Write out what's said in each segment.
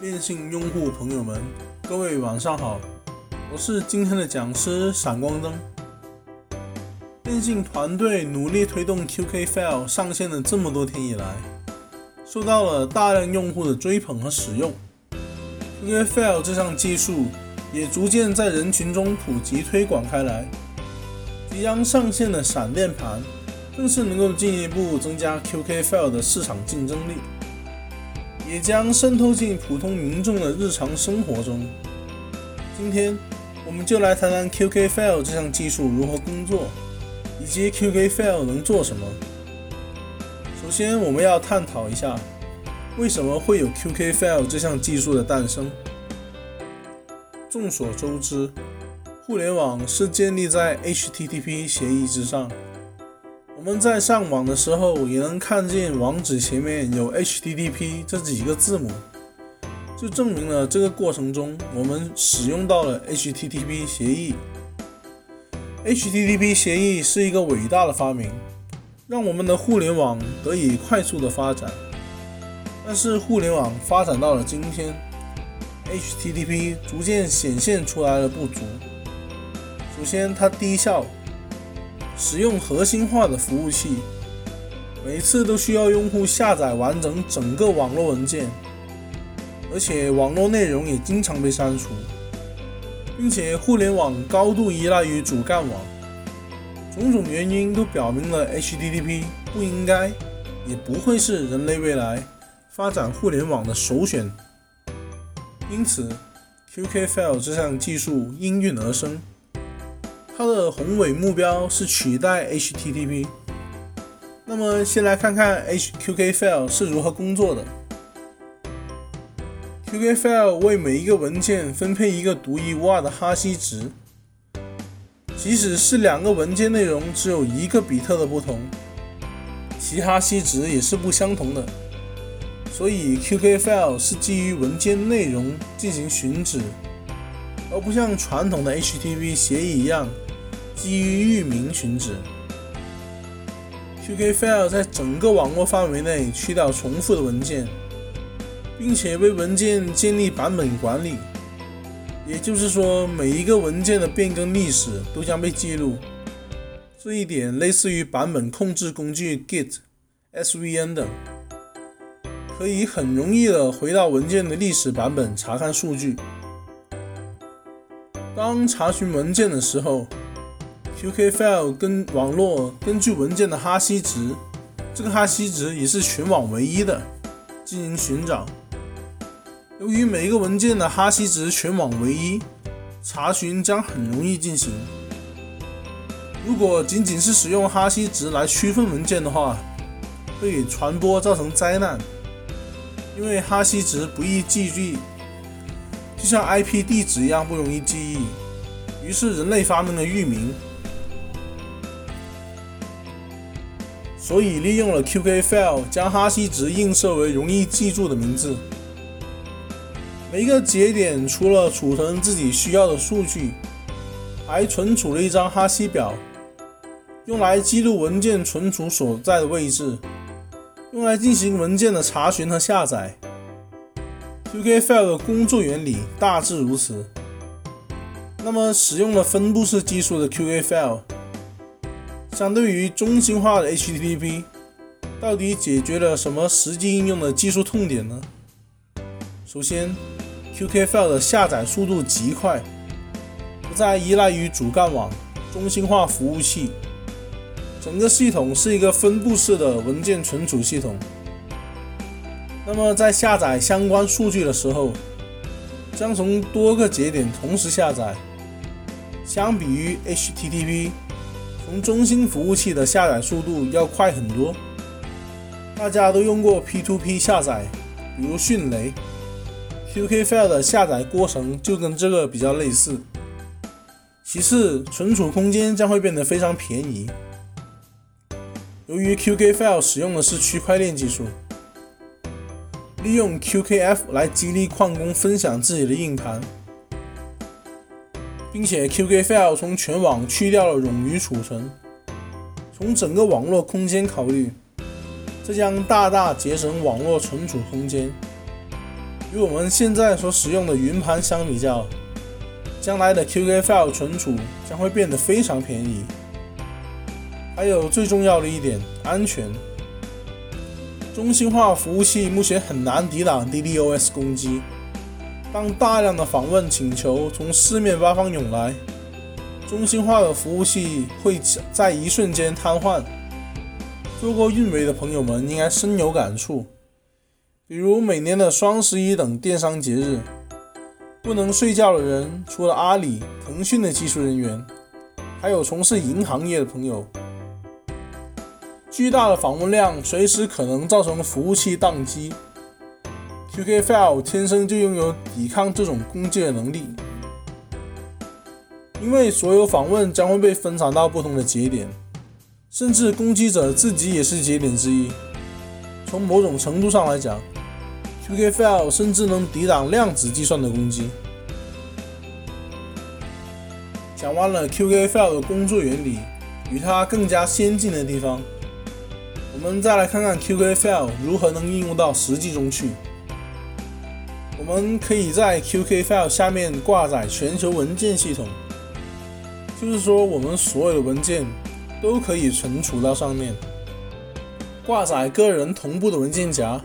电信用户朋友们，各位晚上好，我是今天的讲师闪光灯。电信团队努力推动 QK File 上线的这么多天以来，受到了大量用户的追捧和使用。QK File 这项技术也逐渐在人群中普及推广开来。即将上线的闪电盘，更是能够进一步增加 QK File 的市场竞争力。也将渗透进普通民众的日常生活中。今天，我们就来谈谈 QK File 这项技术如何工作，以及 QK File 能做什么。首先，我们要探讨一下，为什么会有 QK File 这项技术的诞生。众所周知，互联网是建立在 HTTP 协议之上。我们在上网的时候也能看见网址前面有 HTTP 这几个字母，就证明了这个过程中我们使用到了 HTTP 协议。HTTP 协议是一个伟大的发明，让我们的互联网得以快速的发展。但是互联网发展到了今天，HTTP 逐渐显现出来了不足。首先，它低效。使用核心化的服务器，每次都需要用户下载完整整个网络文件，而且网络内容也经常被删除，并且互联网高度依赖于主干网，种种原因都表明了 HTTP 不应该，也不会是人类未来发展互联网的首选。因此，QK File 这项技术应运而生。它的宏伟目标是取代 HTTP。那么，先来看看 HQK File 是如何工作的。QK File 为每一个文件分配一个独一无二的哈希值，即使是两个文件内容只有一个比特的不同，其哈希值也是不相同的。所以，QK File 是基于文件内容进行寻址，而不像传统的 HTTP 协议一样。基于域名寻址，QK File 在整个网络范围内去掉重复的文件，并且为文件建立版本管理。也就是说，每一个文件的变更历史都将被记录。这一点类似于版本控制工具 Git、SVN 等，可以很容易的回到文件的历史版本查看数据。当查询文件的时候，QK File 跟网络根据文件的哈希值，这个哈希值也是全网唯一的，进行寻找。由于每一个文件的哈希值全网唯一，查询将很容易进行。如果仅仅是使用哈希值来区分文件的话，会给传播造成灾难，因为哈希值不易记忆，就像 IP 地址一样不容易记忆。于是人类发明了域名。所以利用了 QK File 将哈希值映射为容易记住的名字。每一个节点除了储存自己需要的数据，还存储了一张哈希表，用来记录文件存储所在的位置，用来进行文件的查询和下载。QK File 的工作原理大致如此。那么，使用了分布式技术的 QK File。相对于中心化的 HTTP，到底解决了什么实际应用的技术痛点呢？首先，QK File 的下载速度极快，不再依赖于主干网、中心化服务器，整个系统是一个分布式的文件存储系统。那么，在下载相关数据的时候，将从多个节点同时下载，相比于 HTTP。从中心服务器的下载速度要快很多。大家都用过 P2P 下载，比如迅雷，QK File 的下载过程就跟这个比较类似。其次，存储空间将会变得非常便宜。由于 QK File 使用的是区块链技术，利用 QKF 来激励矿工分享自己的硬盘。并且 QK File 从全网去掉了冗余储存。从整个网络空间考虑，这将大大节省网络存储空间。与我们现在所使用的云盘相比较，将来的 qkfl 存储将会变得非常便宜。还有最重要的一点，安全。中心化服务器目前很难抵挡 DDoS 攻击。当大量的访问请求从四面八方涌来，中心化的服务器会在一瞬间瘫痪。做过运维的朋友们应该深有感触。比如每年的双十一等电商节日，不能睡觉的人除了阿里、腾讯的技术人员，还有从事银行业的朋友。巨大的访问量随时可能造成服务器宕机。QK File 天生就拥有抵抗这种攻击的能力，因为所有访问将会被分散到不同的节点，甚至攻击者自己也是节点之一。从某种程度上来讲，QK File 甚至能抵挡量子计算的攻击。讲完了 QK File 的工作原理与它更加先进的地方，我们再来看看 QK File 如何能应用到实际中去。我们可以在 QK File 下面挂载全球文件系统，就是说我们所有的文件都可以存储到上面。挂载个人同步的文件夹。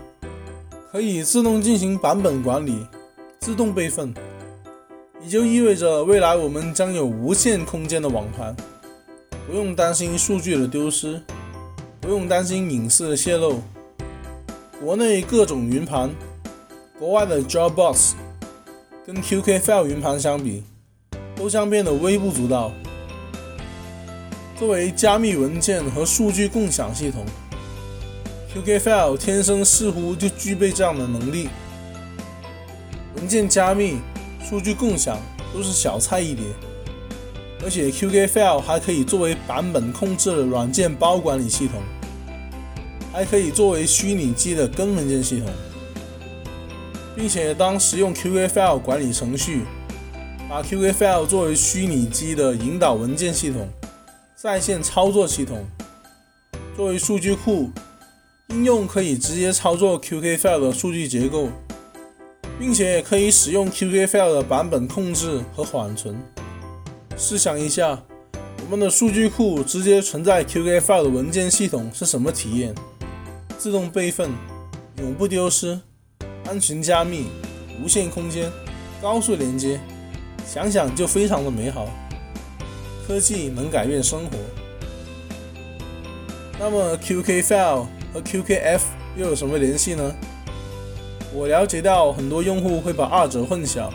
可以自动进行版本管理、自动备份，也就意味着未来我们将有无限空间的网盘，不用担心数据的丢失，不用担心隐私的泄露。国内各种云盘，国外的 Dropbox，跟 QK File 云盘相比，都将变得微不足道。作为加密文件和数据共享系统。QK File 天生似乎就具备这样的能力，文件加密、数据共享都是小菜一碟，而且 QK File 还可以作为版本控制的软件包管理系统，还可以作为虚拟机的根文件系统，并且当使用 QKFIL 管理程序，把 QKFIL 作为虚拟机的引导文件系统、在线操作系统，作为数据库。应用可以直接操作 QKFIL 的数据结构，并且可以使用 QKFIL 的版本控制和缓存。试想一下，我们的数据库直接存在 QKFIL 的文件系统是什么体验？自动备份，永不丢失，安全加密，无限空间，高速连接，想想就非常的美好。科技能改变生活。那么 QK File？和 QKF 又有什么联系呢？我了解到很多用户会把二者混淆。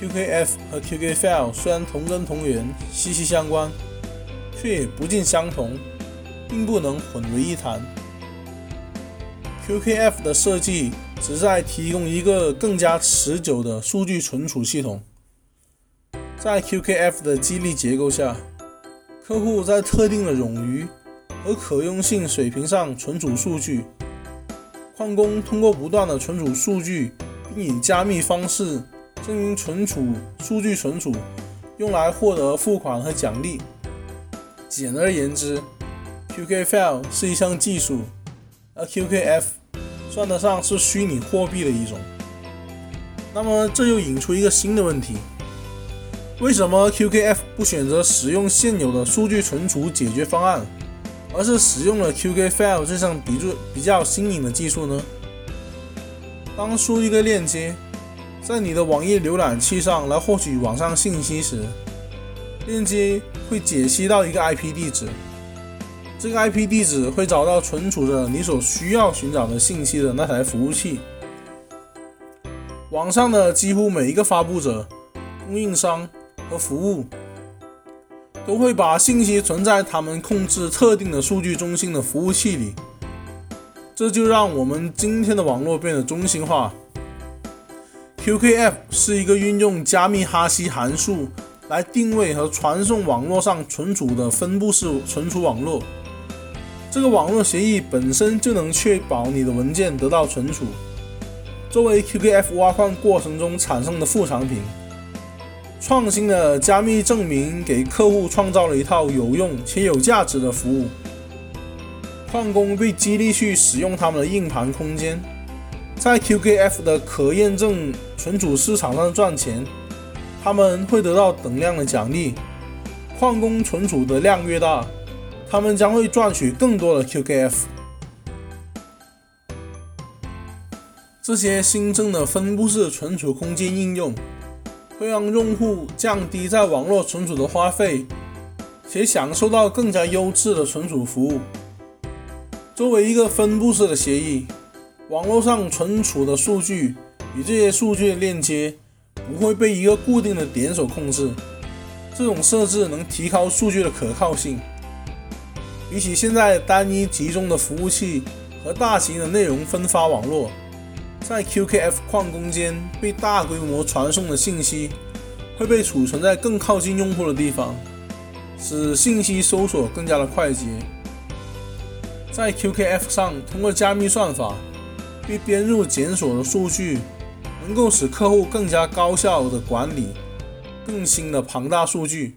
QKF 和 QK File 虽然同根同源、息息相关，却也不尽相同，并不能混为一谈。QKF 的设计旨在提供一个更加持久的数据存储系统。在 QKF 的激励结构下，客户在特定的冗余。和可用性水平上存储数据，矿工通过不断的存储数据，并以加密方式进行存储数据存储，用来获得付款和奖励。简而言之，QKFL 是一项技术，而 QKF 算得上是虚拟货币的一种。那么这又引出一个新的问题：为什么 QKF 不选择使用现有的数据存储解决方案？而是使用了 QKF 这项比较比较新颖的技术呢？当输一个链接，在你的网页浏览器上来获取网上信息时，链接会解析到一个 IP 地址，这个 IP 地址会找到存储着你所需要寻找的信息的那台服务器。网上的几乎每一个发布者、供应商和服务。都会把信息存在他们控制特定的数据中心的服务器里，这就让我们今天的网络变得中心化。QKF 是一个运用加密哈希函数来定位和传送网络上存储的分布式存储网络。这个网络协议本身就能确保你的文件得到存储，作为 QKF 挖矿过程中产生的副产品。创新的加密证明给客户创造了一套有用且有价值的服务。矿工被激励去使用他们的硬盘空间，在 QKF 的可验证存储市场上赚钱，他们会得到等量的奖励。矿工存储的量越大，他们将会赚取更多的 QKF。这些新增的分布式存储空间应用，会让用户降低在网络存储的花费，且享受到更加优质的存储服务。作为一个分布式的协议，网络上存储的数据与这些数据的链接不会被一个固定的点所控制。这种设置能提高数据的可靠性。比起现在单一集中的服务器和大型的内容分发网络，在 QKF 矿工间被大规模传送的信息会被储存在更靠近用户的地方，使信息搜索更加的快捷。在 QKF 上，通过加密算法被编入检索的数据，能够使客户更加高效的管理。更新的庞大数据，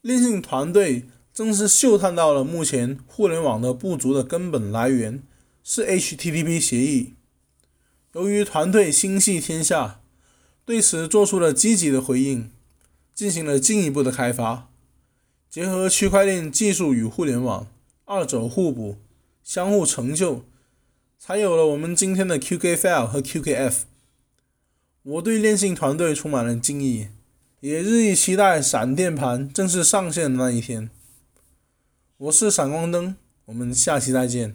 链信团队正是嗅探到了目前互联网的不足的根本来源是 HTTP 协议。由于团队心系天下，对此做出了积极的回应，进行了进一步的开发，结合区块链技术与互联网，二者互补，相互成就，才有了我们今天的 QKFile 和 QKF。我对链信团队充满了敬意，也日益期待闪电盘正式上线的那一天。我是闪光灯，我们下期再见。